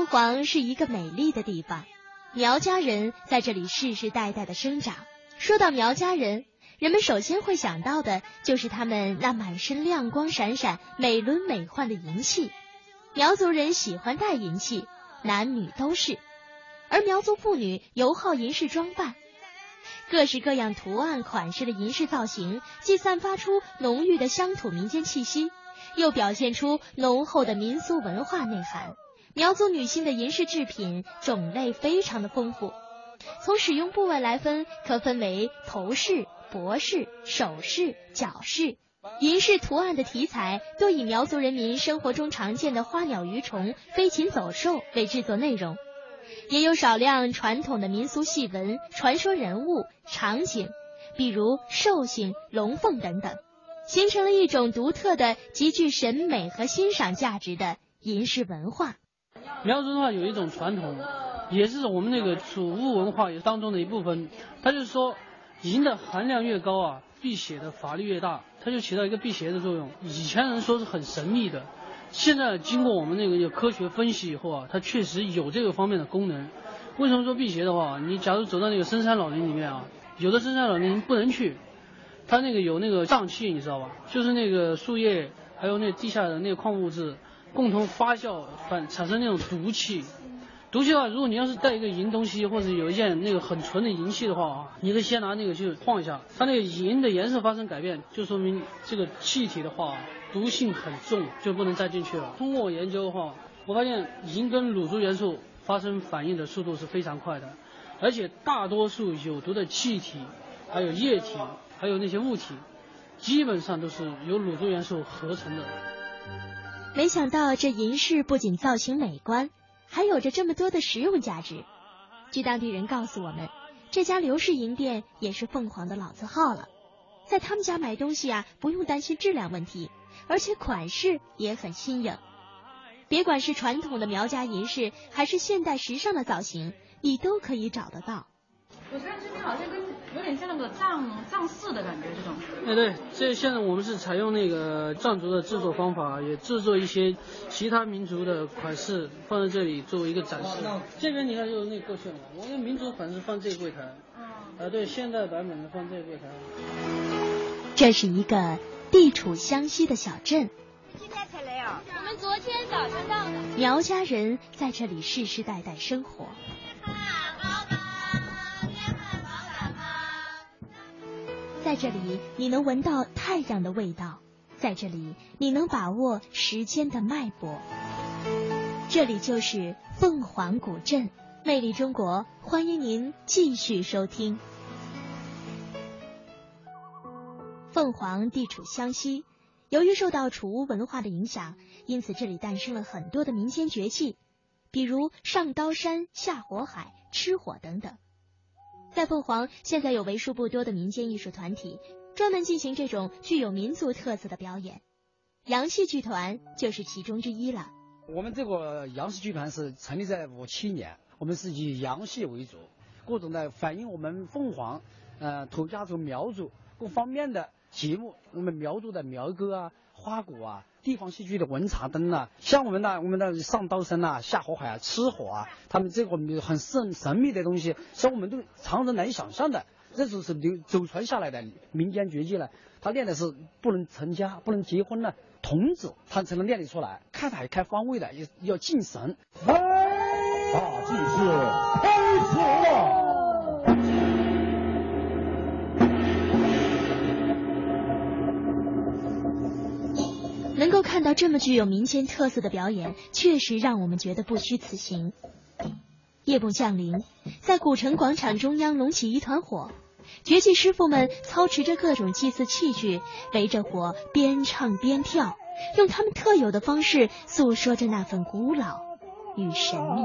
凤凰是一个美丽的地方，苗家人在这里世世代代的生长。说到苗家人，人们首先会想到的就是他们那满身亮光闪闪、美轮美奂的银器。苗族人喜欢戴银器，男女都是，而苗族妇女尤好银饰装扮，各式各样图案款式的银饰造型，既散发出浓郁的乡土民间气息，又表现出浓厚的民俗文化内涵。苗族女性的银饰制品种类非常的丰富。从使用部位来分，可分为头饰、脖饰、首饰、脚饰。银饰图案的题材多以苗族人民生活中常见的花鸟鱼虫、飞禽走兽为制作内容，也有少量传统的民俗戏文、传说人物、场景，比如寿星、龙凤等等，形成了一种独特的、极具审美和欣赏价值的银饰文化。苗族的话有一种传统。也是我们那个储物文化也当中的一部分。他就是说，银的含量越高啊，辟邪的法力越大，它就起到一个辟邪的作用。以前人说是很神秘的，现在经过我们那个有科学分析以后啊，它确实有这个方面的功能。为什么说辟邪的话？你假如走到那个深山老林里面啊，有的深山老林不能去，它那个有那个瘴气，你知道吧？就是那个树叶还有那地下的那个矿物质共同发酵反产生那种毒气。毒气的话，如果你要是带一个银东西，或者有一件那个很纯的银器的话啊，你可以先拿那个去晃一下，它那个银的颜色发生改变，就说明这个气体的话毒性很重，就不能再进去了。通过我研究的话，我发现银跟卤素元素发生反应的速度是非常快的，而且大多数有毒的气体、还有液体、还有那些物体，基本上都是由卤素元素合成的。没想到这银饰不仅造型美观。还有着这么多的实用价值。据当地人告诉我们，这家刘氏银店也是凤凰的老字号了。在他们家买东西啊，不用担心质量问题，而且款式也很新颖。别管是传统的苗家银饰，还是现代时尚的造型，你都可以找得到。我觉得这边好像跟有点像那个藏藏式的感觉，这种。哎，对，这现在我们是采用那个藏族的制作方法，也制作一些其他民族的款式放在这里作为一个展示。这边你看就是那过去了，我们民族款式放这个柜台。啊，对，现代版本的放这个柜台。这是一个地处湘西的小镇。今天才来啊？我们昨天早上到的。苗家人在这里世世代代生活。在这里，你能闻到太阳的味道；在这里，你能把握时间的脉搏。这里就是凤凰古镇，魅力中国，欢迎您继续收听。凤凰地处湘西，由于受到楚巫文化的影响，因此这里诞生了很多的民间绝技，比如上刀山、下火海、吃火等等。在凤凰，现在有为数不多的民间艺术团体专门进行这种具有民族特色的表演，杨戏剧团就是其中之一了。我们这个杨戏剧团是成立在五七年，我们是以杨戏为主，各种的反映我们凤凰，呃，土家族苗族各方面的节目，我们苗族的苗歌啊、花鼓啊。地方戏剧的文茶灯啊，像我们的我们的上刀山啊、下火海啊、吃火啊，他们这个很神神秘的东西，是我们都常人难以想象的。这就是流祖传下来的民间绝技了。他练的是不能成家、不能结婚的童子，他才能练得出来。开台开方位的，要要敬神。大祭司开始了。够看到这么具有民间特色的表演，确实让我们觉得不虚此行。夜幕降临，在古城广场中央隆起一团火，绝技师傅们操持着各种祭祀器具，围着火边唱边跳，用他们特有的方式诉说着那份古老与神秘。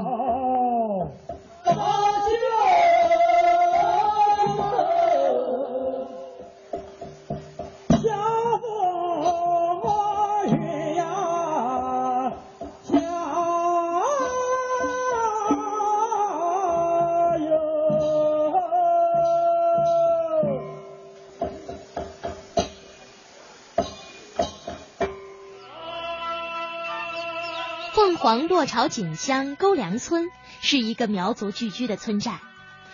黄洛朝井乡沟梁村是一个苗族聚居的村寨，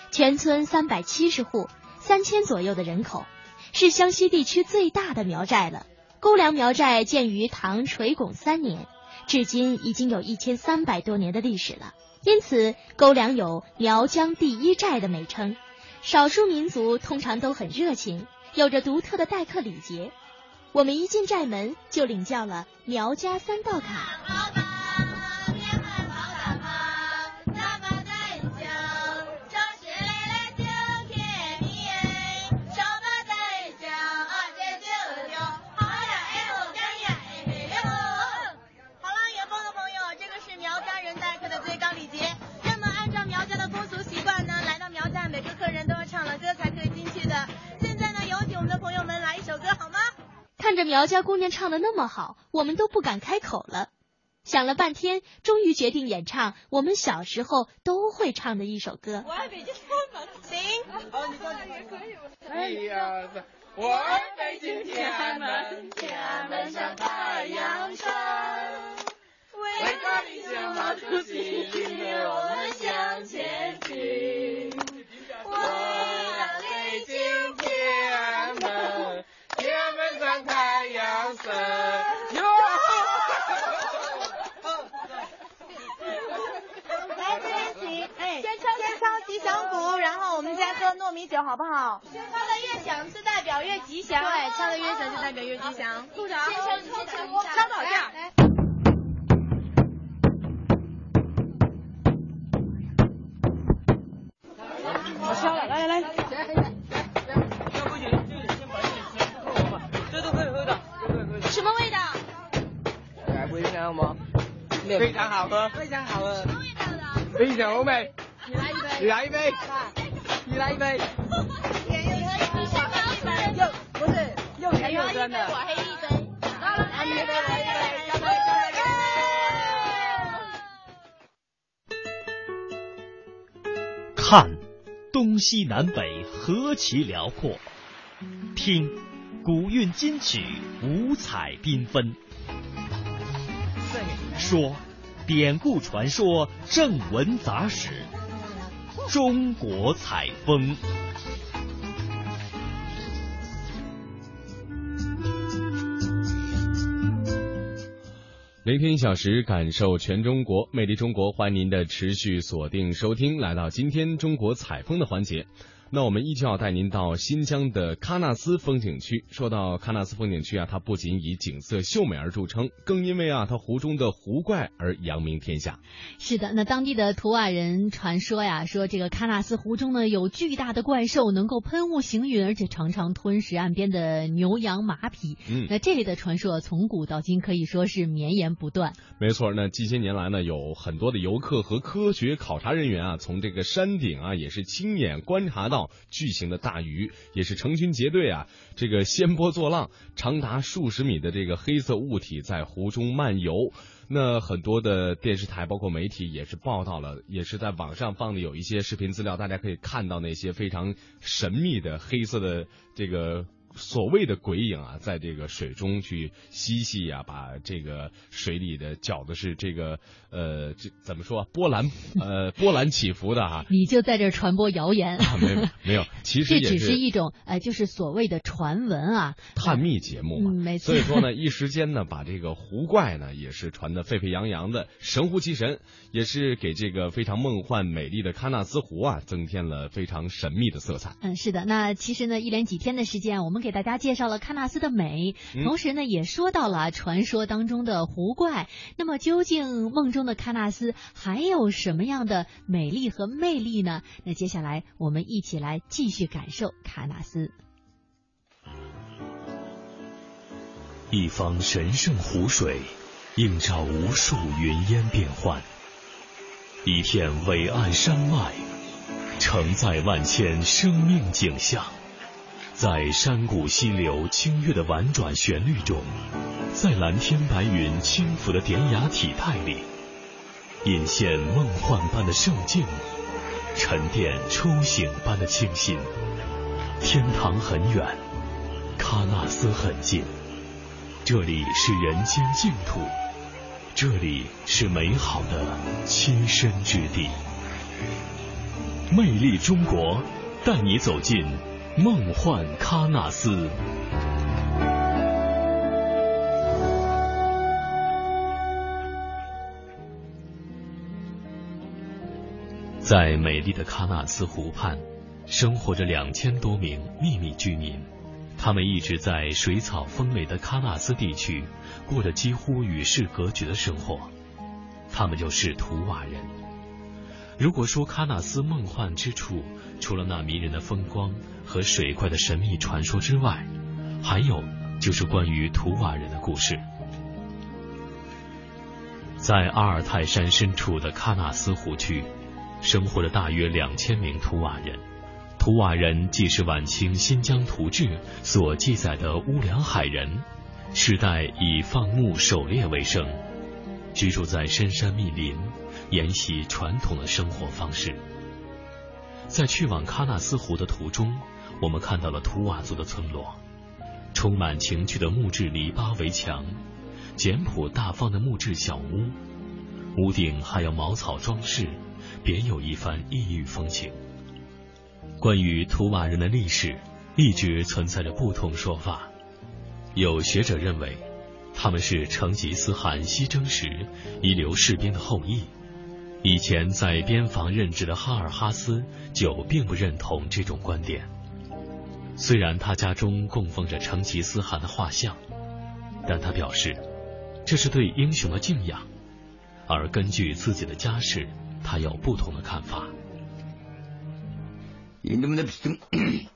全村三百七十户，三千左右的人口，是湘西地区最大的苗寨了。沟梁苗寨建于唐垂拱三年，至今已经有一千三百多年的历史了，因此沟梁有“苗疆第一寨”的美称。少数民族通常都很热情，有着独特的待客礼节。我们一进寨门就领教了苗家三道卡。苗家姑娘唱的那么好，我们都不敢开口了。想了半天，终于决定演唱我们小时候都会唱的一首歌。我爱北京天安门，行。哦，你这也可以。一二三，我爱北京天安门，天安门上太阳升。伟大的宪法主席领领我们向前进。我爱北京天安门，天安门上太阳升。来这边请，哎，先唱先唱吉祥鼓，然喝糯米酒，好不好？唱的越响是代表越吉祥，对，唱的越响就代表越吉祥。处长，先敲敲敲敲倒架。我敲了，来来来。这都可以喝的，都可以喝的。什么味道？来，味道好吗？非常好喝，非常好喝。什么味道的？非常好美。你来一杯。你来一杯。你来一杯。甜又甜，又不是又甜又酸的。我黑一杯。来一杯，来一杯，干杯，干杯！看，东西南北何其辽阔；听，古韵金曲五彩缤纷；说，典故传说正文杂史，中国采风。聆听一小时，感受全中国，魅力中国，欢迎您的持续锁定收听，来到今天中国采风的环节。那我们依旧要带您到新疆的喀纳斯风景区。说到喀纳斯风景区啊，它不仅以景色秀美而著称，更因为啊它湖中的湖怪而扬名天下。是的，那当地的图瓦人传说呀，说这个喀纳斯湖中呢有巨大的怪兽，能够喷雾行云，而且常常吞食岸边的牛羊马匹。嗯，那这类的传说从古到今可以说是绵延不断。没错，那近些年来呢，有很多的游客和科学考察人员啊，从这个山顶啊，也是亲眼观察到巨型的大鱼，也是成群结队啊，这个掀波作浪，长达数十米的这个黑色物体在湖中漫游。那很多的电视台包括媒体也是报道了，也是在网上放的有一些视频资料，大家可以看到那些非常神秘的黑色的这个。所谓的鬼影啊，在这个水中去嬉戏啊，把这个水里的搅的是这个呃，这怎么说啊波澜 呃波澜起伏的啊、你就在这传播谣言，啊。没有没有，其实也这只是一种呃，就是所谓的传闻啊。探秘节目嘛，嗯没错所以说呢，一时间呢，把这个湖怪呢也是传得沸沸扬扬的，神乎其神，也是给这个非常梦幻美丽的喀纳斯湖啊增添了非常神秘的色彩。嗯，是的。那其实呢，一连几天的时间，我们给大家介绍了喀纳斯的美，嗯同时呢，也说到了传说当中的湖怪。那么，究竟梦中的喀纳斯还有什么样的美丽和魅力呢？那接下来我们一起来继续感受喀纳斯。一方神圣湖水，映照无数云烟变幻；一片伟岸山脉，承载万千生命景象。在山谷溪流清越的婉转旋律中，在蓝天白云轻抚的典雅体态里，隐现梦幻般的圣境，沉淀初醒般的清新。天堂很远，喀纳斯很近。这里是人间净土，这里是美好的栖身之地。魅力中国，带你走进梦幻喀纳斯。在美丽的喀纳斯湖畔，生活着两千多名秘密居民。他们一直在水草丰美的喀纳斯地区过着几乎与世隔绝的生活，他们就是图瓦人。如果说喀纳斯梦幻之处，除了那迷人的风光和水怪的神秘传说之外，还有就是关于图瓦人的故事。在阿尔泰山深处的喀纳斯湖区，生活着大约两千名图瓦人。图瓦人既是晚清新疆图志所记载的乌梁海人，世代以放牧狩猎为生。居住在深山密林，沿袭传统的生活方式。在去往喀纳斯湖的途中，我们看到了图瓦族的村落，充满情趣的木质篱笆围墙，简朴大方的木质小屋，屋顶还有茅草装饰，别有一番异域风情。关于图瓦人的历史，一直存在着不同说法。有学者认为，他们是成吉思汗西征时遗留士兵的后裔。以前在边防任职的哈尔哈斯就并不认同这种观点。虽然他家中供奉着成吉思汗的画像但他表示这是对英雄的敬仰而根据自己的家世他有不同的看法。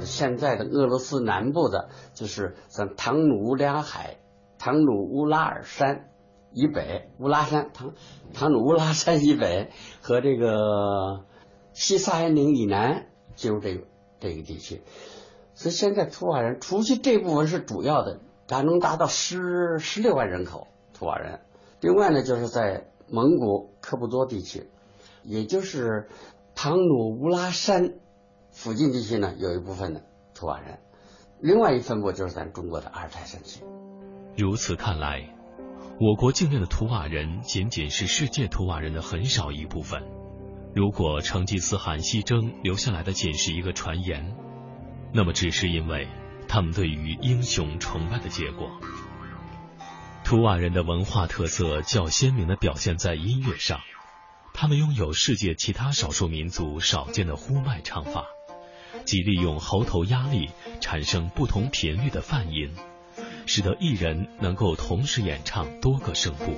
现在的俄罗斯南部的，就是像唐努乌梁海、唐努乌拉尔山以北，乌拉山唐唐努乌拉山以北和这个西萨恩岭以南进入这个这个地区，所以现在图瓦人除去这部分是主要的，达能达到十十六万人口图瓦人。另外呢，就是在蒙古科布多地区，也就是唐努乌拉山附近地区呢，有一部分的图瓦人。另外一分布就是咱中国的阿尔泰山区。如此看来，我国境内的图瓦人仅仅是世界图瓦人的很少一部分。如果成吉思汗西征留下来的仅是一个传言，那么只是因为他们对于英雄崇拜的结果。图瓦人的文化特色较鲜明的表现在音乐上，他们拥有世界其他少数民族少见的呼麦唱法，即利用喉头压力产生不同频率的泛音，使得一人能够同时演唱多个声部。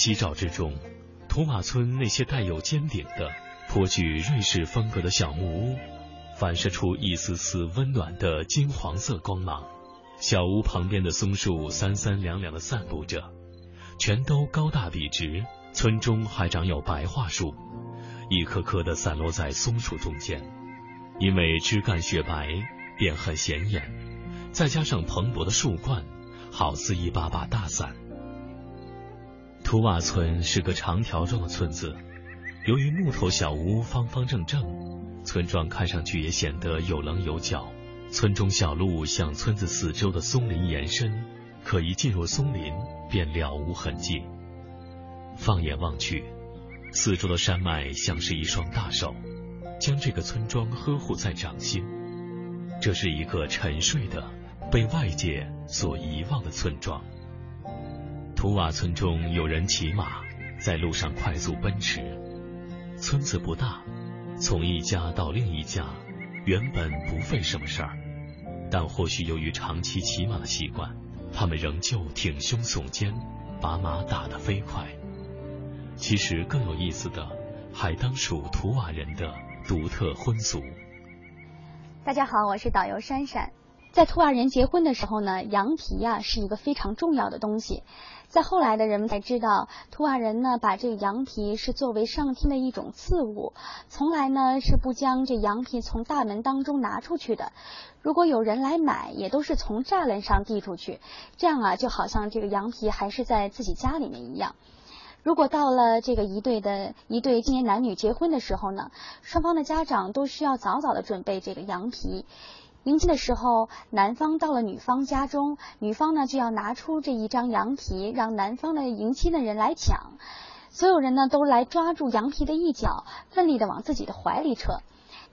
夕照之中，图瓦村那些带有尖顶的、颇具瑞士风格的小木屋，反射出一丝丝温暖的金黄色光芒。小屋旁边的松树三三两两的散布着，全都高大笔直。村中还长有白桦树，一棵棵的散落在松树中间，因为枝干雪白，便很显眼。再加上蓬勃的树冠，好似一把把大伞。图瓦村是个长条状的村子，由于木头小屋方方正正，村庄看上去也显得有棱有角。村中小路向村子四周的松林延伸，可一进入松林便了无痕迹。放眼望去，四周的山脉像是一双大手，将这个村庄呵护在掌心。这是一个沉睡的、被外界所遗忘的村庄。图瓦村中有人骑马，在路上快速奔驰。村子不大，从一家到另一家，原本不费什么事儿，但或许由于长期骑马的习惯，他们仍旧挺胸耸肩，把马打得飞快。其实更有意思的，还当属图瓦人的独特婚俗。大家好，我是导游珊珊。在图瓦人结婚的时候呢，羊皮呀、是一个非常重要的东西。在后来的人们才知道，图瓦人呢把这个羊皮是作为上天的一种赐物，从来呢是不将这羊皮从大门当中拿出去的。如果有人来买，也都是从栅栏上递出去，这样啊就好像这个羊皮还是在自己家里面一样。如果到了这个一对的一对青年男女结婚的时候呢，双方的家长都需要早早的准备这个羊皮。迎亲的时候，男方到了女方家中，女方呢就要拿出这一张羊皮，让男方的迎亲的人来抢。所有人呢都来抓住羊皮的一角，奋力的往自己的怀里扯。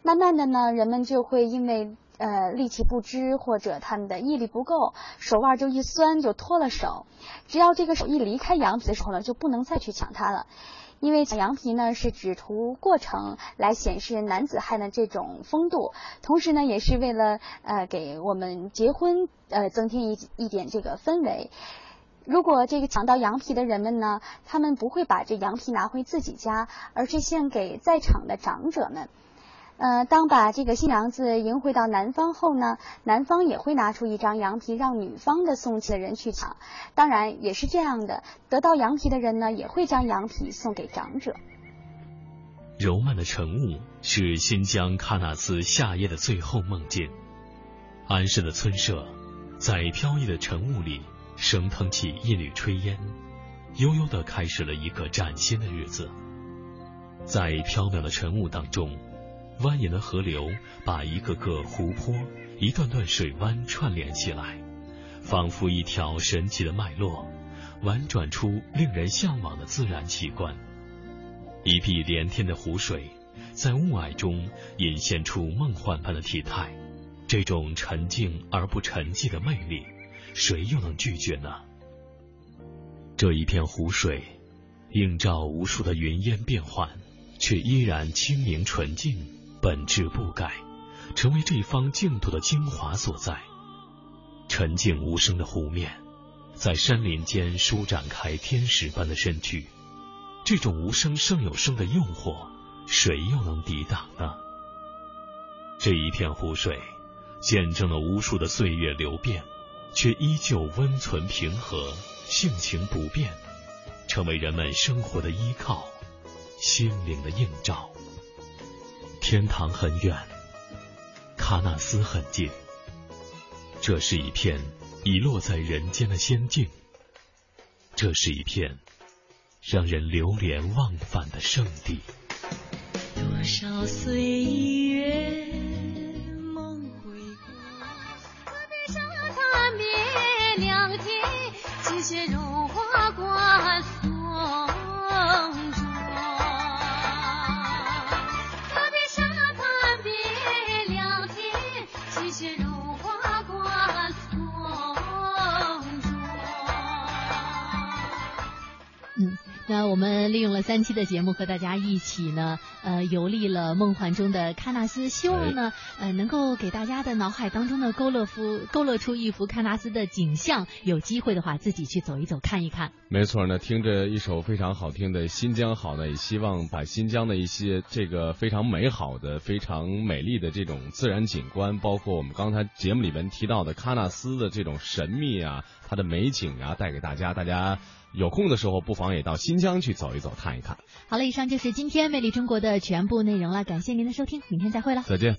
慢慢的呢，人们就会因为呃力气不支或者他们的毅力不够，手腕就一酸就脱了手。只要这个手一离开羊皮的时候呢，就不能再去抢它了。因为羊皮呢是只图过程来显示男子汉的这种风度，同时呢也是为了呃给我们结婚呃增添一一点这个氛围。如果这个抢到羊皮的人们呢，他们不会把这羊皮拿回自己家，而是献给在场的长者们。呃，当把这个新娘子迎回到男方后呢，男方也会拿出一张羊皮让女方的送亲的人去抢。当然也是这样的，得到羊皮的人呢，也会将羊皮送给长者。柔曼的晨雾是新疆喀纳斯夏夜的最后梦境。安适的村舍，在飘逸的晨雾里升腾起一缕炊烟，悠悠地开始了一个崭新的日子。在飘渺的晨雾当中。蜿蜒的河流把一个个湖泊、一段段水湾串联起来，仿佛一条神奇的脉络，婉转出令人向往的自然奇观。一碧连天的湖水，在雾霭中隐现出梦幻般的体态。这种沉静而不沉寂的魅力，谁又能拒绝呢？这一片湖水，映照无数的云烟变幻，却依然清明纯净。本质不改，成为这方净土的精华所在。沉静无声的湖面，在山林间舒展开天使般的身躯。这种无声胜有声的诱惑，谁又能抵挡呢？这一片湖水，见证了无数的岁月流变，却依旧温存平和，性情不变，成为人们生活的依靠，心灵的映照。天堂很远，喀纳斯很近。这是一片遗落在人间的仙境，这是一片让人流连忘返的圣地。多少岁月梦回过，河边沙滩边两天，积雪融化关那我们利用了三期的节目，和大家一起呢，呃，游历了梦幻中的喀纳斯，希望呢，呃，能够给大家的脑海当中的勾勒夫勾勒出一幅喀纳斯的景象。有机会的话，自己去走一走，看一看。没错呢，听着一首非常好听的《新疆好》呢，也希望把新疆的一些这个非常美好的、非常美丽的这种自然景观，包括我们刚才节目里面提到的喀纳斯的这种神秘啊，它的美景啊，带给大家。大家。有空的时候，不妨也到新疆去走一走，看一看。好了，以上就是今天《魅力中国》的全部内容了，感谢您的收听，明天再会了，再见。